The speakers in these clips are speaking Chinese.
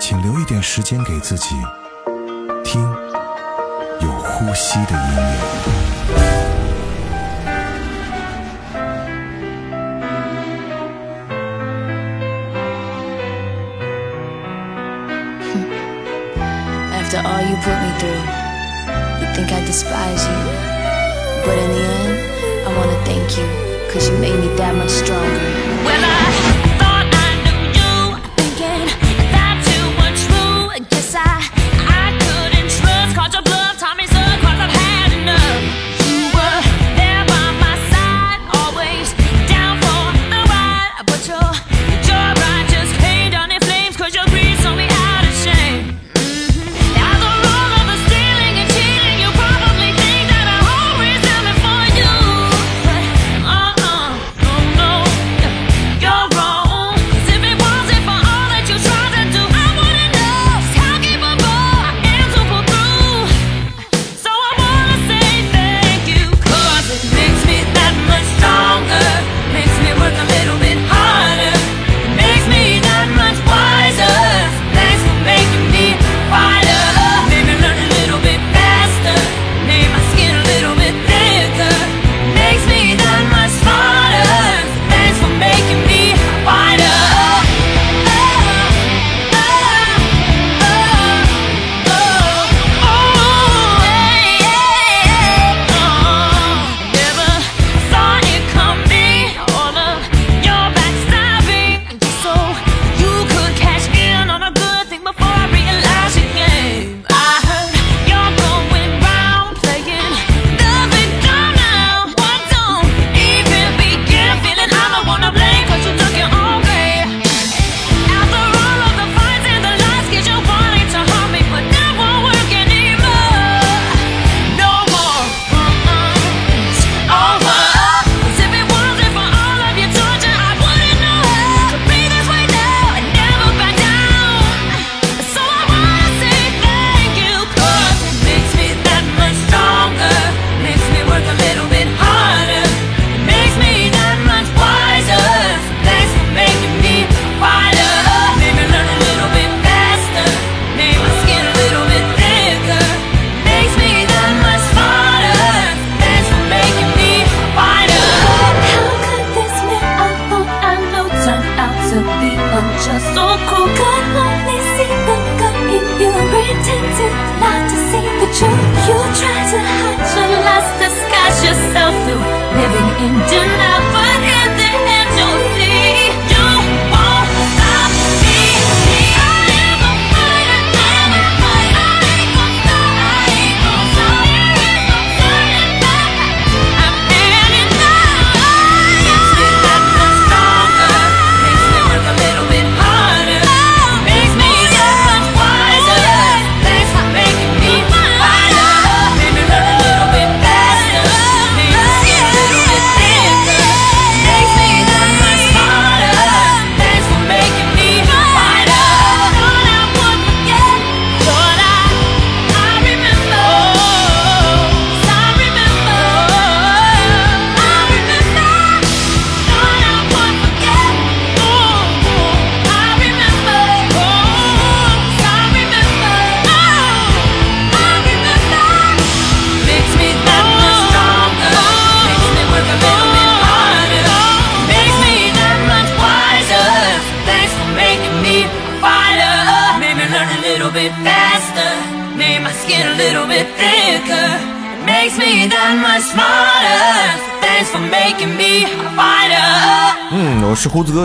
请留一点时间给自己，听有呼吸的音乐。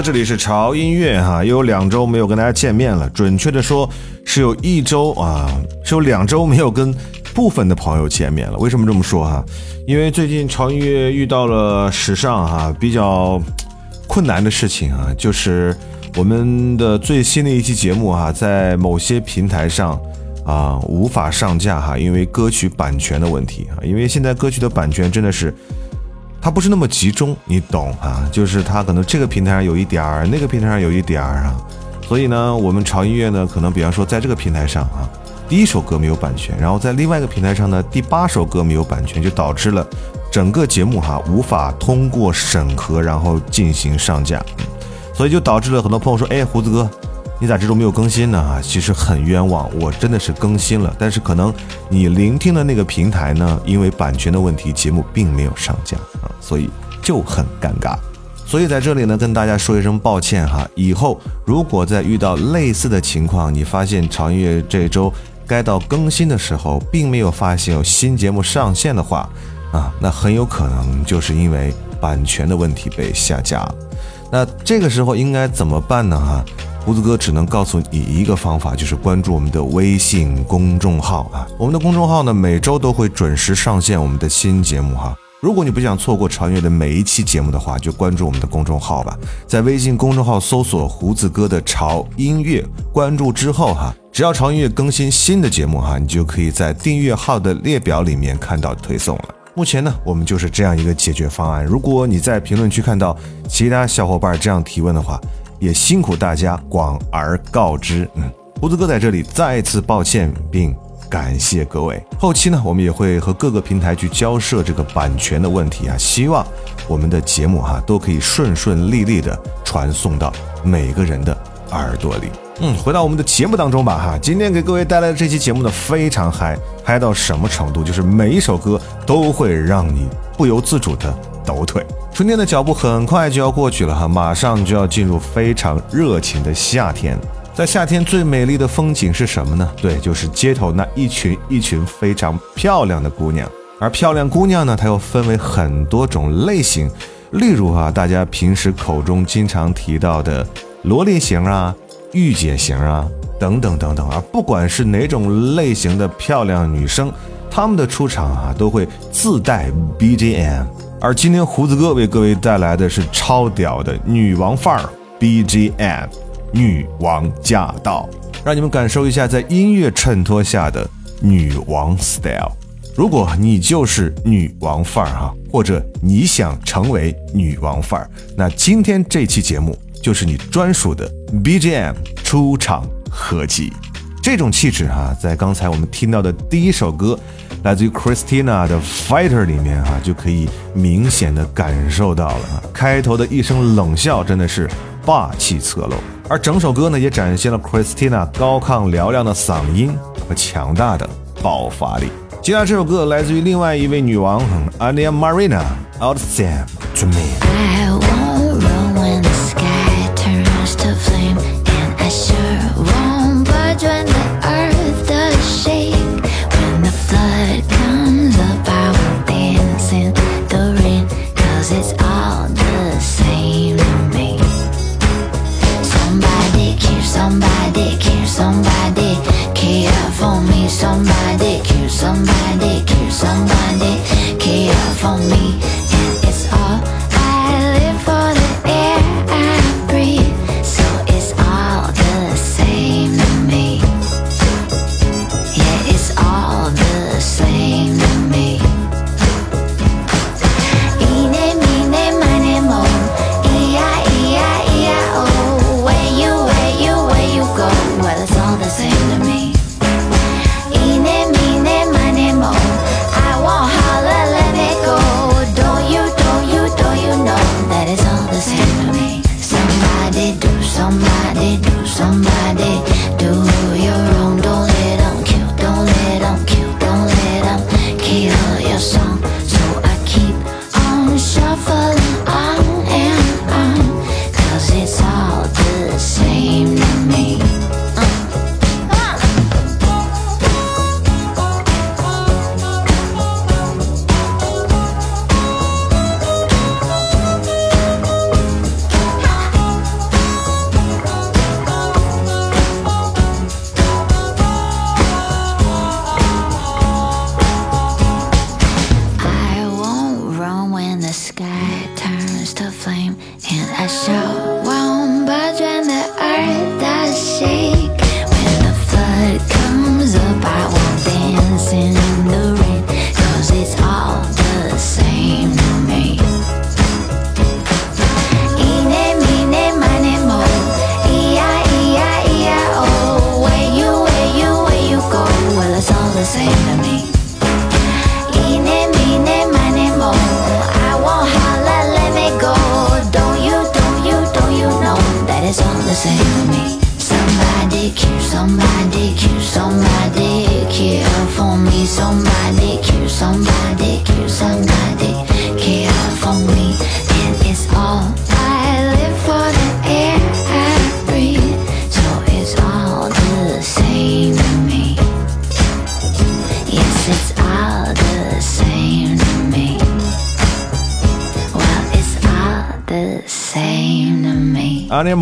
这里是潮音乐，哈，又有两周没有跟大家见面了。准确的说是有一周啊，是有两周没有跟部分的朋友见面了。为什么这么说？哈，因为最近潮音乐遇到了史上哈比较困难的事情啊，就是我们的最新的一期节目啊，在某些平台上啊无法上架。哈，因为歌曲版权的问题啊，因为现在歌曲的版权真的是。它不是那么集中，你懂啊？就是它可能这个平台上有一点儿，那个平台上有一点儿啊，所以呢，我们潮音乐呢，可能比方说在这个平台上啊，第一首歌没有版权，然后在另外一个平台上呢，第八首歌没有版权，就导致了整个节目哈、无法通过审核，然后进行上架，所以就导致了很多朋友说，哎，胡子哥，你咋这周没有更新呢？啊，其实很冤枉，我真的是更新了，但是可能你聆听的那个平台呢，因为版权的问题，节目并没有上架啊，所以就很尴尬。所以在这里呢，跟大家说一声抱歉哈。以后如果再遇到类似的情况，你发现潮音乐这周该到更新的时候，并没有发现有新节目上线的话，啊，那很有可能就是因为版权的问题被下架了。那这个时候应该怎么办呢？哈，胡子哥只能告诉你一个方法，就是关注我们的微信公众号啊。我们的公众号呢，每周都会准时上线我们的新节目哈。如果你不想错过潮音乐的每一期节目的话，就关注我们的公众号吧。在微信公众号搜索“胡子哥的潮音乐”，关注之后哈，只要潮音乐更新新的节目哈，你就可以在订阅号的列表里面看到推送了。目前呢，我们就是这样一个解决方案。如果你在评论区看到其他小伙伴这样提问的话，也辛苦大家广而告之。嗯，胡子哥在这里再次抱歉，并感谢各位。后期呢，我们也会和各个平台去交涉这个版权的问题啊，希望我们的节目哈、都可以顺顺利利的传送到每个人的耳朵里。嗯，回到我们的节目当中吧哈，今天给各位带来的这期节目呢非常嗨，嗨到什么程度？就是每一首歌都会让你不由自主的抖腿。春天的脚步很快就要过去了哈，马上就要进入非常热情的夏天。在夏天最美丽的风景是什么呢？对，就是街头那一群一群非常漂亮的姑娘。而漂亮姑娘呢，它又分为很多种类型，例如啊，大家平时口中经常提到的萝莉型啊、御姐型啊，等等等等啊，不管是哪种类型的漂亮女生，她们的出场啊，都会自带 BGM。而今天胡子哥为各位带来的是超屌的女王范儿 BGM，女王驾到，让你们感受一下在音乐衬托下的女王 style。如果你就是女王范儿哈，或者你想成为女王范儿，那今天这期节目就是你专属的 BGM 出场合集。这种气质哈、在刚才我们听到的第一首歌，来自于 Christina 的《Fighter》里面哈、就可以明显的感受到了。开头的一声冷笑真的是霸气侧漏，而整首歌呢也展现了 Christina 高亢嘹亮的嗓音和强大的爆发力。接下来这首歌来自于另外一位女王 Ania Marina Out Sam to Me。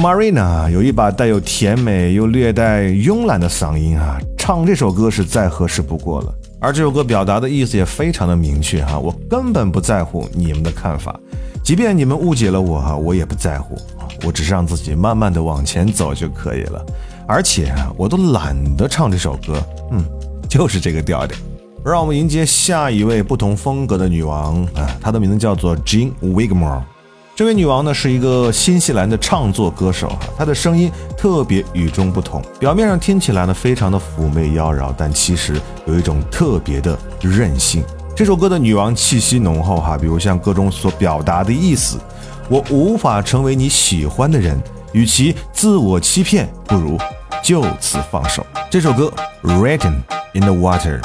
Marina 有一把带有甜美又略带慵懒的嗓音啊，唱这首歌是再合适不过了。而这首歌表达的意思也非常的明确哈，我根本不在乎你们的看法，即便你们误解了我哈，我也不在乎，我只是让自己慢慢的往前走就可以了。而且啊我都懒得唱这首歌，嗯，就是这个调调。让我们迎接下一位不同风格的女王啊，她的名字叫做 Jean Wigmore。这位女王呢是一个新西兰的唱作歌手哈，她的声音特别与众不同，表面上听起来呢非常的妩媚妖娆，但其实有一种特别的任性。这首歌的女王气息浓厚哈，比如像歌中所表达的意思，我无法成为你喜欢的人，与其自我欺骗，不如就此放手。这首歌 Written in the Water。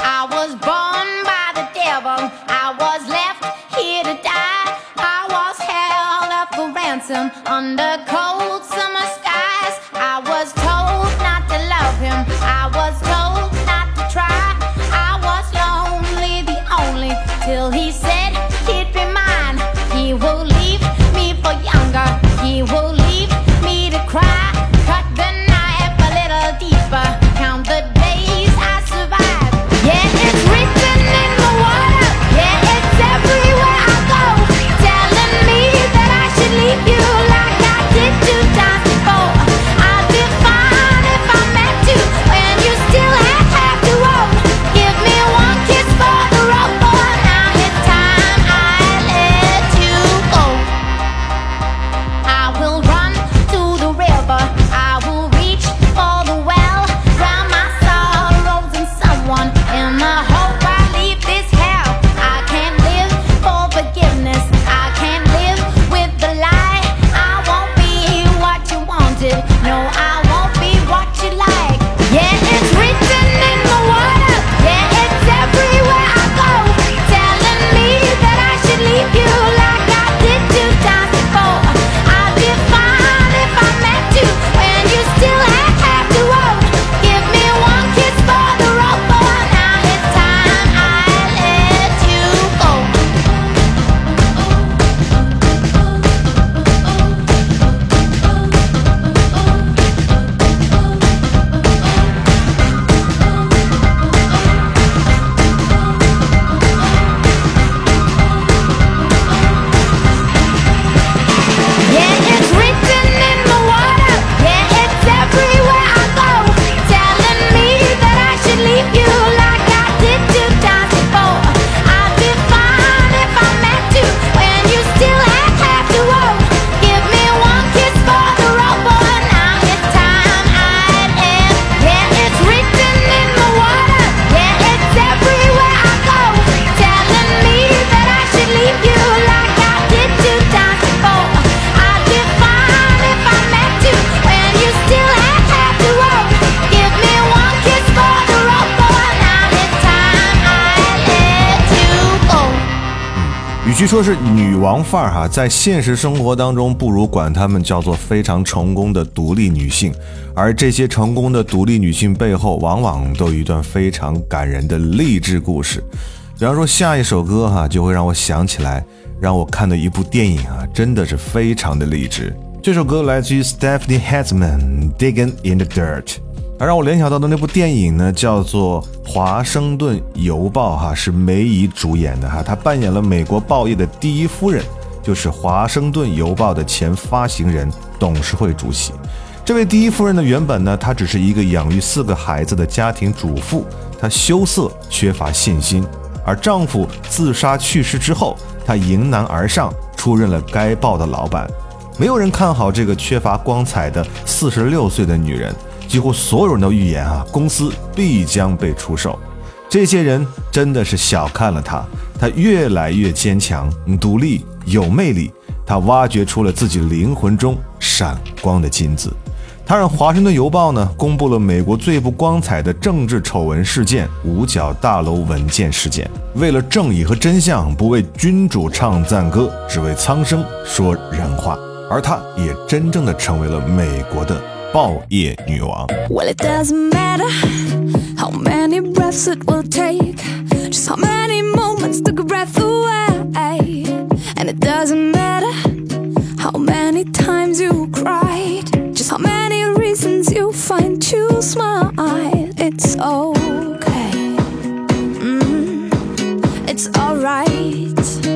说是女王范儿哈，在现实生活当中，不如管她们叫做非常成功的独立女性。而这些成功的独立女性背后，往往都有一段非常感人的励志故事。比方说，下一首歌哈，就会让我想起来，让我看的一部电影啊，真的是非常的励志。这首歌来自于 Stephanie Hatzman，《Digging in the Dirt》。而让我联想到的那部电影呢，叫做《华盛顿邮报》哈，是梅姨主演的哈，她扮演了美国报业的第一夫人，就是《华盛顿邮报》的前发行人、董事会主席。这位第一夫人呢，原本呢，她只是一个养育四个孩子的家庭主妇，她羞涩，缺乏信心。而丈夫自杀去世之后，她迎难而上，出任了该报的老板。没有人看好这个缺乏光彩的四十六岁的女人，几乎所有人都预言啊，公司必将被出售。这些人真的是小看了他。他越来越坚强、独立、有魅力。他挖掘出了自己灵魂中闪光的金子。他让《华盛顿邮报》呢公布了美国最不光彩的政治丑闻事件——五角大楼文件事件。为了正义和真相，不为君主唱赞歌，只为苍生说人话。而他也真正的成为了美国的报业女王。 Well, it doesn't matter how many breaths it will take, just how many moments took a breath away. And it doesn't matter how many times you cried, just how many reasons you find to smile. It's okay, mm, it's alright,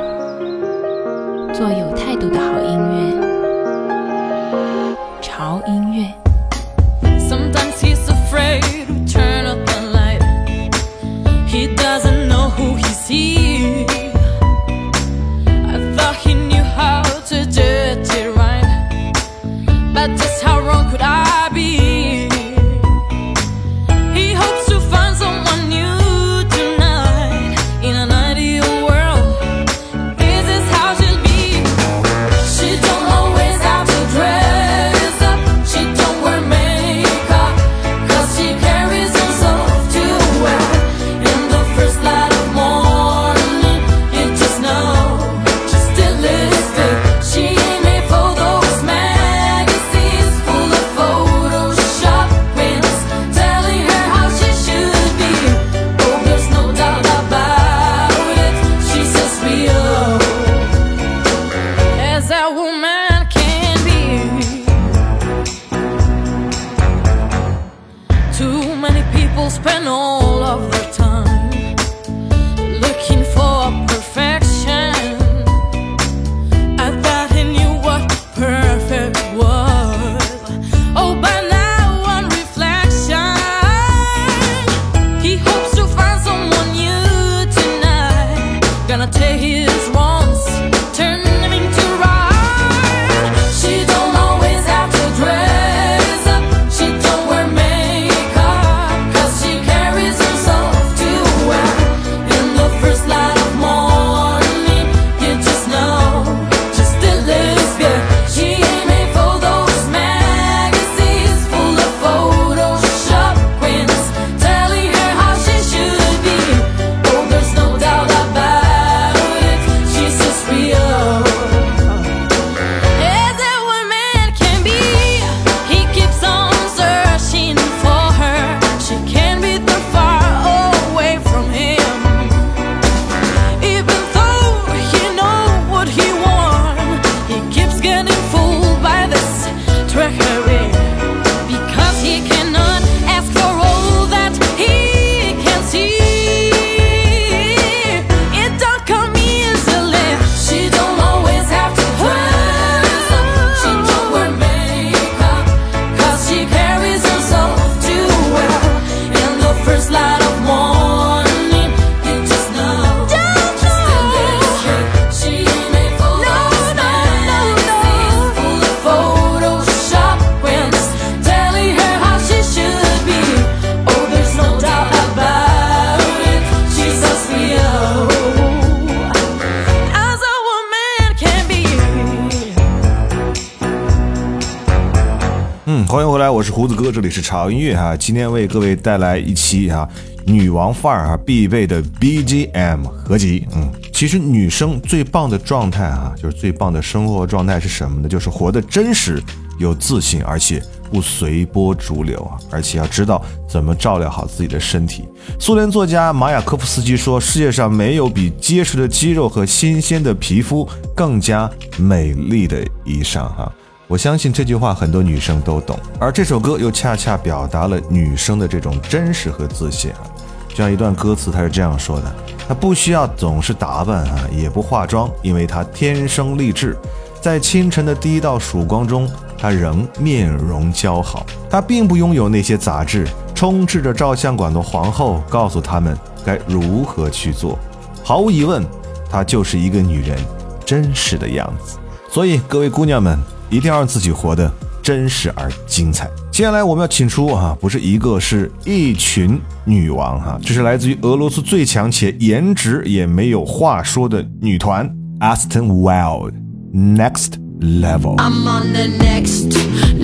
胡子哥，这里是潮音乐哈。今天为各位带来一期哈女王范儿哈必备的 BGM 合集。嗯，其实女生最棒的状态哈，就是最棒的生活状态是什么呢？就是活得真实、有自信，而且不随波逐流啊，而且要知道怎么照料好自己的身体。苏联作家马雅科夫斯基说：“世界上没有比结实的肌肉和新鲜的皮肤更加美丽的衣裳哈。”我相信这句话很多女生都懂，而这首歌又恰恰表达了女生的这种真实和自信啊。就像一段歌词，它是这样说的：“她不需要总是打扮啊，也不化妆，因为她天生丽质。在清晨的第一道曙光中，她仍面容姣好。她并不拥有那些杂志，充斥着照相馆的皇后告诉他们该如何去做。毫无疑问，她就是一个女人真实的样子。所以，各位姑娘们。”一定要让自己活得真实而精彩。接下来我们要请出啊，不是一个，是一群女王哈、这是来自于俄罗斯最强且颜值也没有话说的女团 Aston Wild Next Level。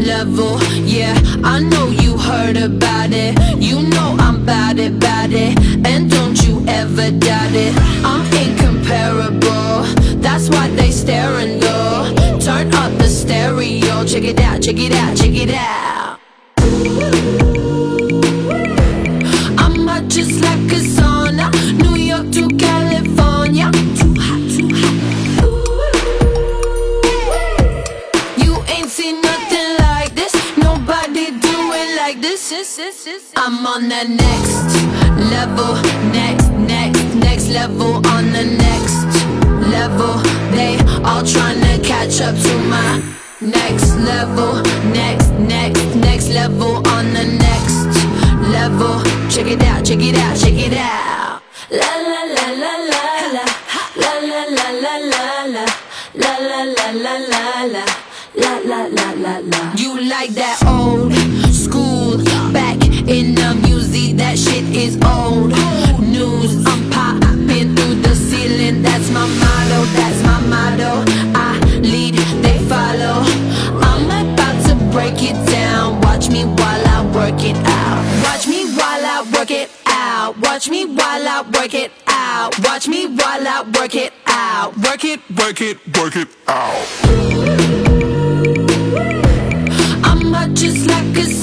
Level. Yeah, I know you heard about it. You know I'm bout it, bout it. And don't you ever doubt it. I'm incomparable. That's why they stare and go. Turn up the stereo. Check it out, check it out, check it out. I'm on the next level, next, next, next level. On the next level, they all trying to catch up to my next level, next, next, next level. On the next level, check it out, check it out, check it out. La la la la la la, la la la la la la, la la la la la la. La la la la la. You like that old? In the music, that shit is old news. I'm popping through the ceiling. That's my motto. That's my motto. I lead, they follow. I'm about to break it down. Watch me while I work it out. Watch me while I work it out. Watch me while I work it out. Watch me while I work it out. Work it, Work it, work it out. I'm just like a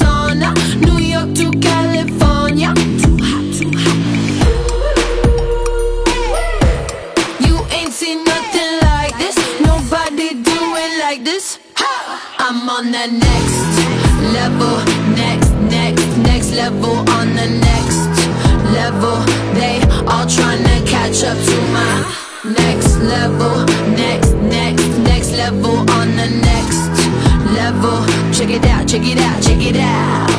the next level, next, next, next level on the next level. They all tryna catch up to my next level, next, next, next level on the next level. Check it out, check it out, check it out.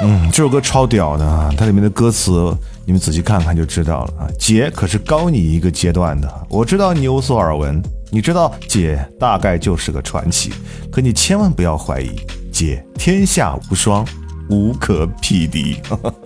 嗯，这首歌超屌的啊！它里面的歌词你们仔细看看就知道了啊。姐可是高你一个阶段的，我知道你有所耳闻，你知道姐大概就是个传奇，可你千万不要怀疑，姐天下无双，无可匹敌。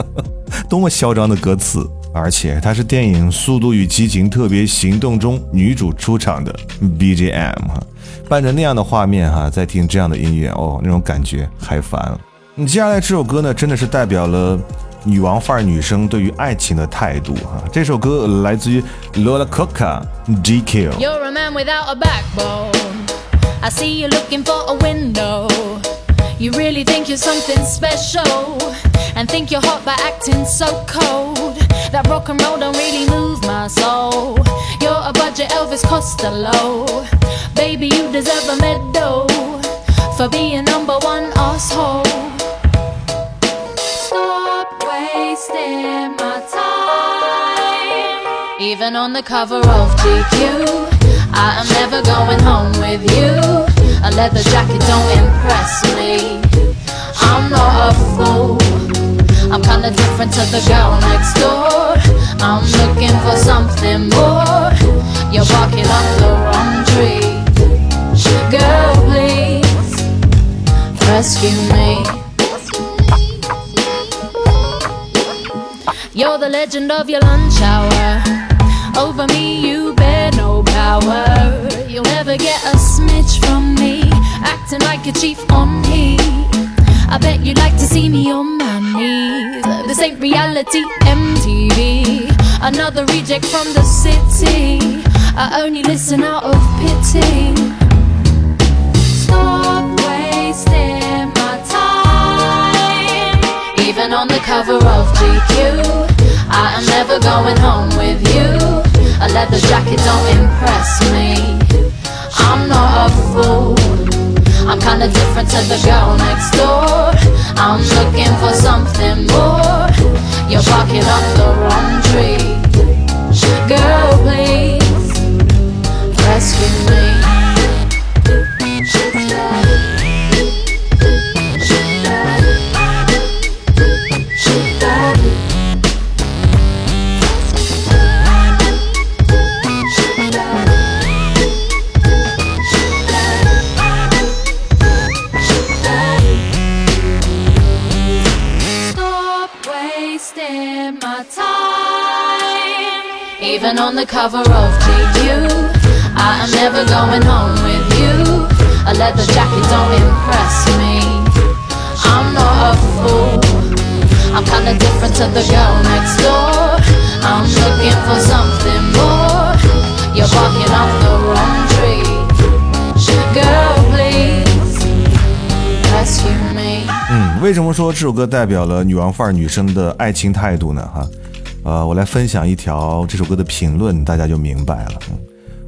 多么嚣张的歌词！而且它是电影《速度与激情：特别行动》中女主出场的 BGM 哈，伴着那样的画面哈，再听这样的音乐哦，那种感觉嗨翻了。接下来这首歌呢，真的是代表了女王范儿女生对于爱情的态度哈。这首歌来自于 Lola Coca GQ。 You're a man without a backbone. I see you looking for a window. You really think you're something special. And think you're hot by acting so cold. That rock and roll don't really move my soul. You're a budget Elvis Costello. Baby, you deserve a medal for being number one asshole. Wasting my time. Even on the cover of GQ, I am never going home with you. A leather jacket don't impress me. I'm not a fool. I'm kinda different to the girl next door. I'm looking for something more. You're barking up the wrong tree. Girl, please rescue me. You're the legend of your lunch hour. Over me, you bear no power. You'll never get a smidge from me. Acting like a chief on heat. I bet you'd like to see me on my knees. This ain't reality MTV. Another reject from the city. I only listen out of pity. Stop Even on the cover of GQ, I am never going home with you. A leather jacket don't impress me. I'm not a fool. I'm kinda different to the girl next door. I'm looking for something more. You're barking up the wrong tree. Girl, please rescue me. Wasting my time. Even on the cover of GQ, I am never going home with you. A leather jacket don't impress me. I'm not a fool. I'm kinda different to the girl next door. I'm looking for something more. You're barking up the wrong 为什么说这首歌代表了女王范儿女生的爱情态度呢？哈，呃，我来分享一条这首歌的评论，大家就明白了。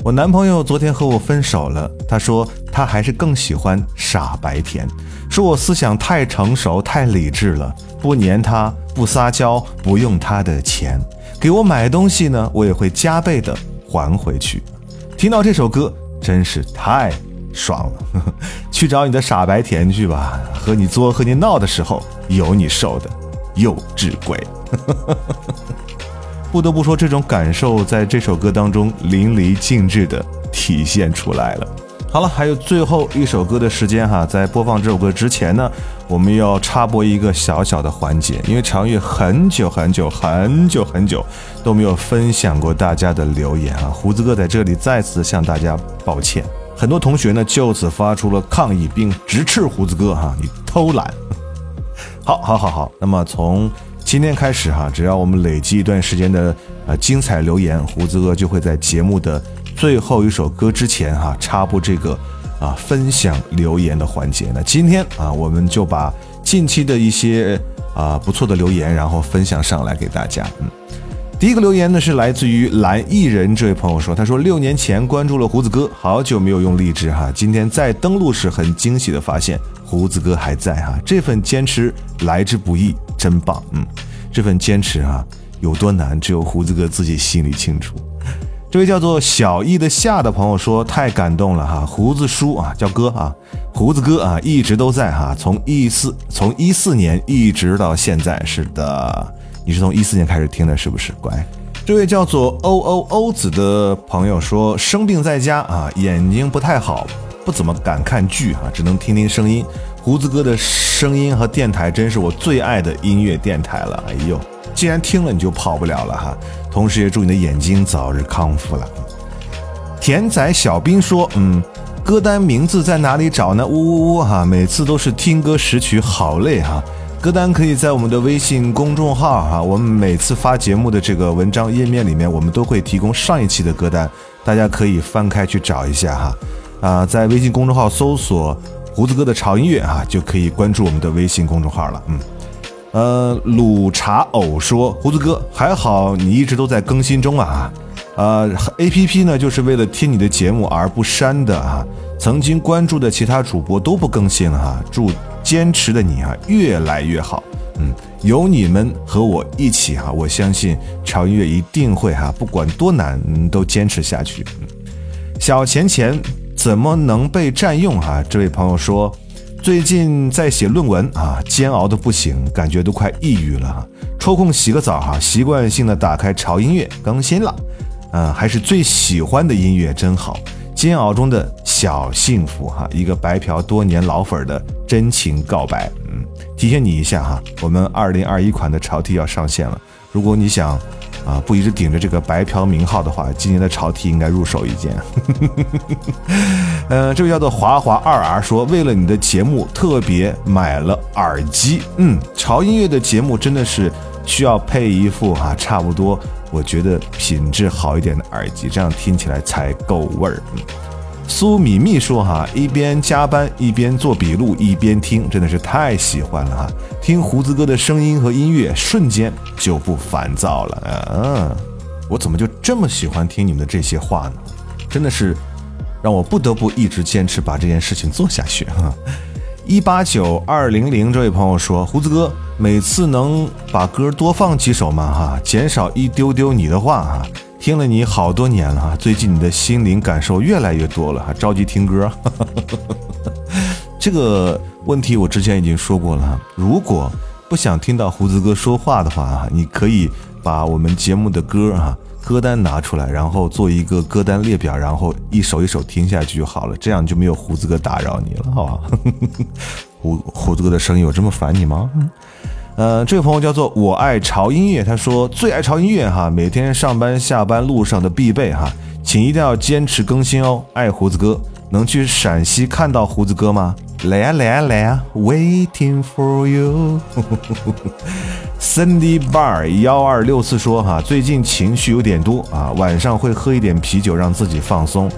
我男朋友昨天和我分手了，他说他还是更喜欢傻白甜，说我思想太成熟、太理智了，不黏他，不撒娇，不用他的钱，给我买东西呢，我也会加倍的还回去。听到这首歌真是太爽了，去找你的傻白甜去吧，和你作和你闹的时候有你受的，幼稚鬼。不得不说，这种感受在这首歌当中淋漓尽致的体现出来了。好了，还有最后一首歌的时间哈，在播放这首歌之前呢，我们要插播一个小小的环节，因为常月很久很久很久很久都没有分享过大家的留言啊，胡子哥在这里再次向大家抱歉。很多同学呢就此发出了抗议，并直斥胡子哥哈你偷懒。好，好，好，好。那么从今天开始哈，只要我们累积一段时间的呃精彩留言，胡子哥就会在节目的最后一首歌之前哈插播这个啊分享留言的环节。那今天啊，我们就把近期的一些啊不错的留言，然后分享上来给大家。嗯。第一个留言呢是来自于蓝艺人这位朋友说，他说六年前关注了胡子哥，好久没有用荔枝哈，今天在登录时很惊喜的发现胡子哥还在哈，这份坚持来之不易，真棒，嗯，这份坚持啊有多难，只有胡子哥自己心里清楚。这位叫做小易的夏的朋友说：“太感动了哈，胡子叔啊，叫哥啊，胡子哥啊，一直都在哈，从一四从一四年一直到现在。是的，你是从一四年开始听的，是不是？乖。”这位叫做欧欧欧子的朋友说：“生病在家啊，眼睛不太好，不怎么敢看剧啊，只能听听声音。胡子哥的声音和电台真是我最爱的音乐电台了。哎呦，既然听了你就跑不了了哈。同时也祝你的眼睛早日康复了。”田仔小兵说：“嗯，歌单名字在哪里找呢？呜呜呜哈，每次都是听歌识曲，好累哈。歌单可以在我们的微信公众号哈，我们每次发节目的这个文章页面里面，我们都会提供上一期的歌单，大家可以翻开去找一下哈。啊，在微信公众号搜索‘胡子哥的潮音乐’啊，就可以关注我们的微信公众号了。嗯。”呃，鲁茶偶说：“胡子哥，还好你一直都在更新中啊，呃，A P P 呢就是为了听你的节目而不删的啊。曾经关注的其他主播都不更新了哈，祝坚持的你啊越来越好。嗯，有你们和我一起哈，我相信潮音乐一定会哈，不管多难都坚持下去。小钱钱怎么能被占用哈？这位朋友说。”最近在写论文啊，煎熬的不行，感觉都快抑郁了哈。抽空洗个澡哈，习惯性的打开潮音乐更新了，嗯，还是最喜欢的音乐真好。煎熬中的小幸福哈，一个白嫖多年老粉的真情告白。嗯，提醒你一下哈，我们二零二一款的潮 T 要上线了，如果你想。啊，不一直顶着这个白嫖名号的话，今年的潮 T 应该入手一件。呃，这位叫做华华二 R 说，为了你的节目特别买了耳机。嗯，潮音乐的节目真的是需要配一副啊，差不多我觉得品质好一点的耳机，这样听起来才够味儿。苏米秘书：“哈，一边加班一边做笔录一边听，真的是太喜欢了哈！听胡子哥的声音和音乐，瞬间就不烦躁了。嗯，我怎么就这么喜欢听你们的这些话呢？真的是让我不得不一直坚持把这件事情做下去哈！一八九二零零这位朋友说：胡子哥，每次能把歌多放几首吗？哈，减少一丢丢你的话哈。”听了你好多年了哈，最近你的心灵感受越来越多了，哈着急听歌。这个问题我之前已经说过了哈，如果不想听到胡子哥说话的话啊，你可以把我们节目的歌啊歌单拿出来，然后做一个歌单列表，然后一首一首听下去就好了，这样就没有胡子哥打扰你了，好吧？胡胡子哥的声音有这么烦你吗？嗯，这位朋友叫做我爱潮音乐，他说最爱潮音乐哈，每天上班下班路上的必备哈，请一定要坚持更新哦。爱胡子哥，能去陕西看到胡子哥吗？来呀来呀来呀，Waiting for you。Cindy Bar 幺二六四说哈，最近情绪有点多啊，晚上会喝一点啤酒让自己放松。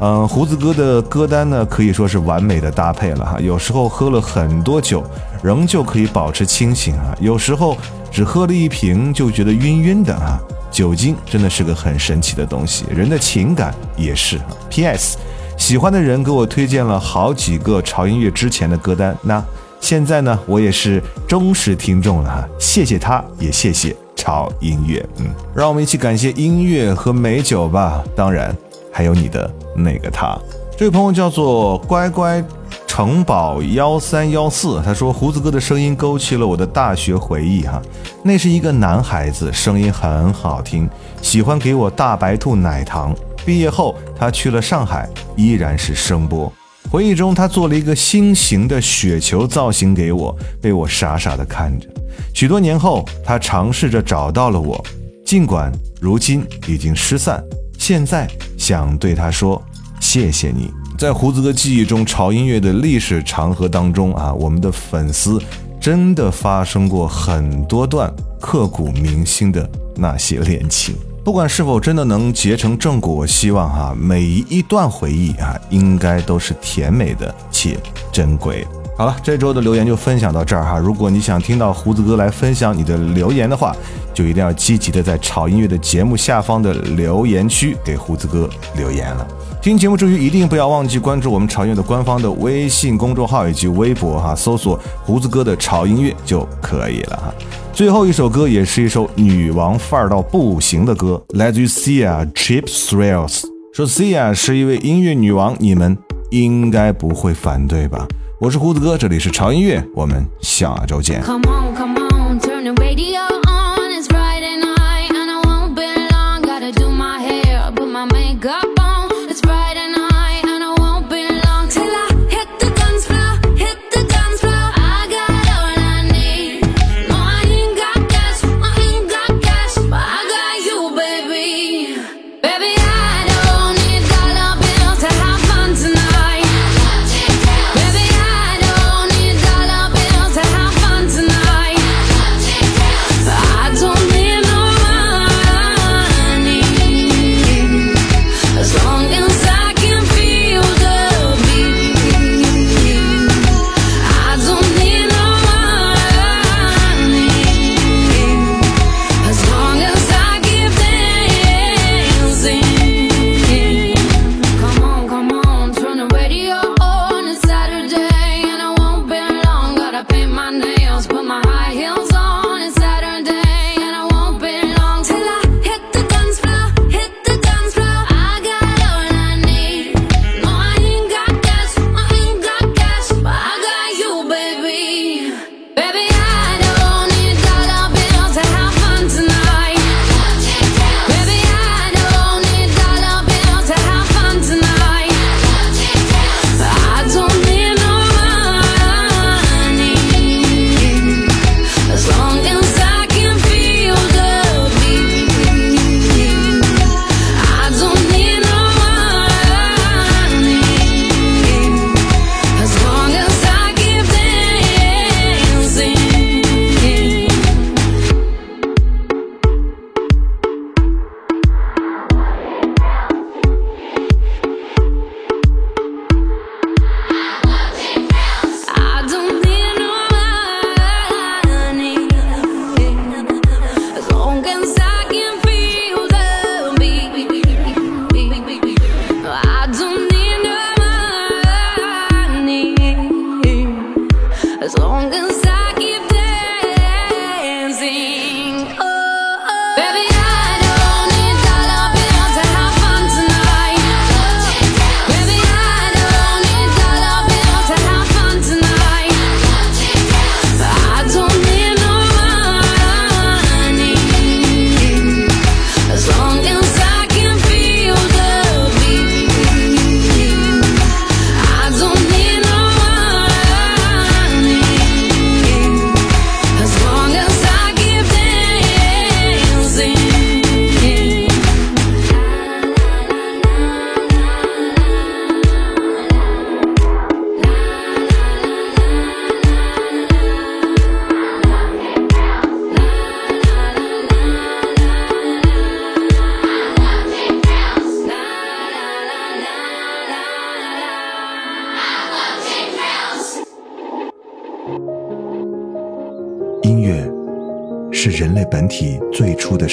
嗯，胡子哥的歌单呢，可以说是完美的搭配了哈。有时候喝了很多酒，仍旧可以保持清醒啊；有时候只喝了一瓶就觉得晕晕的啊。酒精真的是个很神奇的东西，人的情感也是。P.S. 喜欢的人给我推荐了好几个潮音乐之前的歌单，那现在呢，我也是忠实听众了哈。谢谢他，也谢谢潮音乐。嗯，让我们一起感谢音乐和美酒吧。当然。还有你的那个他，这位朋友叫做乖乖城堡幺三幺四，他说胡子哥的声音勾起了我的大学回忆哈，那是一个男孩子，声音很好听，喜欢给我大白兔奶糖。毕业后他去了上海，依然是声波。回忆中他做了一个心形的雪球造型给我，被我傻傻的看着。许多年后，他尝试着找到了我，尽管如今已经失散。现在想对他说，谢谢你。在胡子哥记忆中，潮音乐的历史长河当中啊，我们的粉丝真的发生过很多段刻骨铭心的那些恋情。不管是否真的能结成正果，我希望哈，每一段回忆啊，应该都是甜美的且珍贵。好了，这周的留言就分享到这儿哈。如果你想听到胡子哥来分享你的留言的话，就一定要积极的在炒音乐的节目下方的留言区给胡子哥留言了。听节目之余，一定不要忘记关注我们炒音乐的官方的微信公众号以及微博哈，搜索胡子哥的炒音乐就可以了哈。最后一首歌也是一首女王范儿到不行的歌，来自于 Sia Cheap Thrills。说 Sia 是一位音乐女王，你们应该不会反对吧？我是胡子哥，这里是长音乐，我们下周见。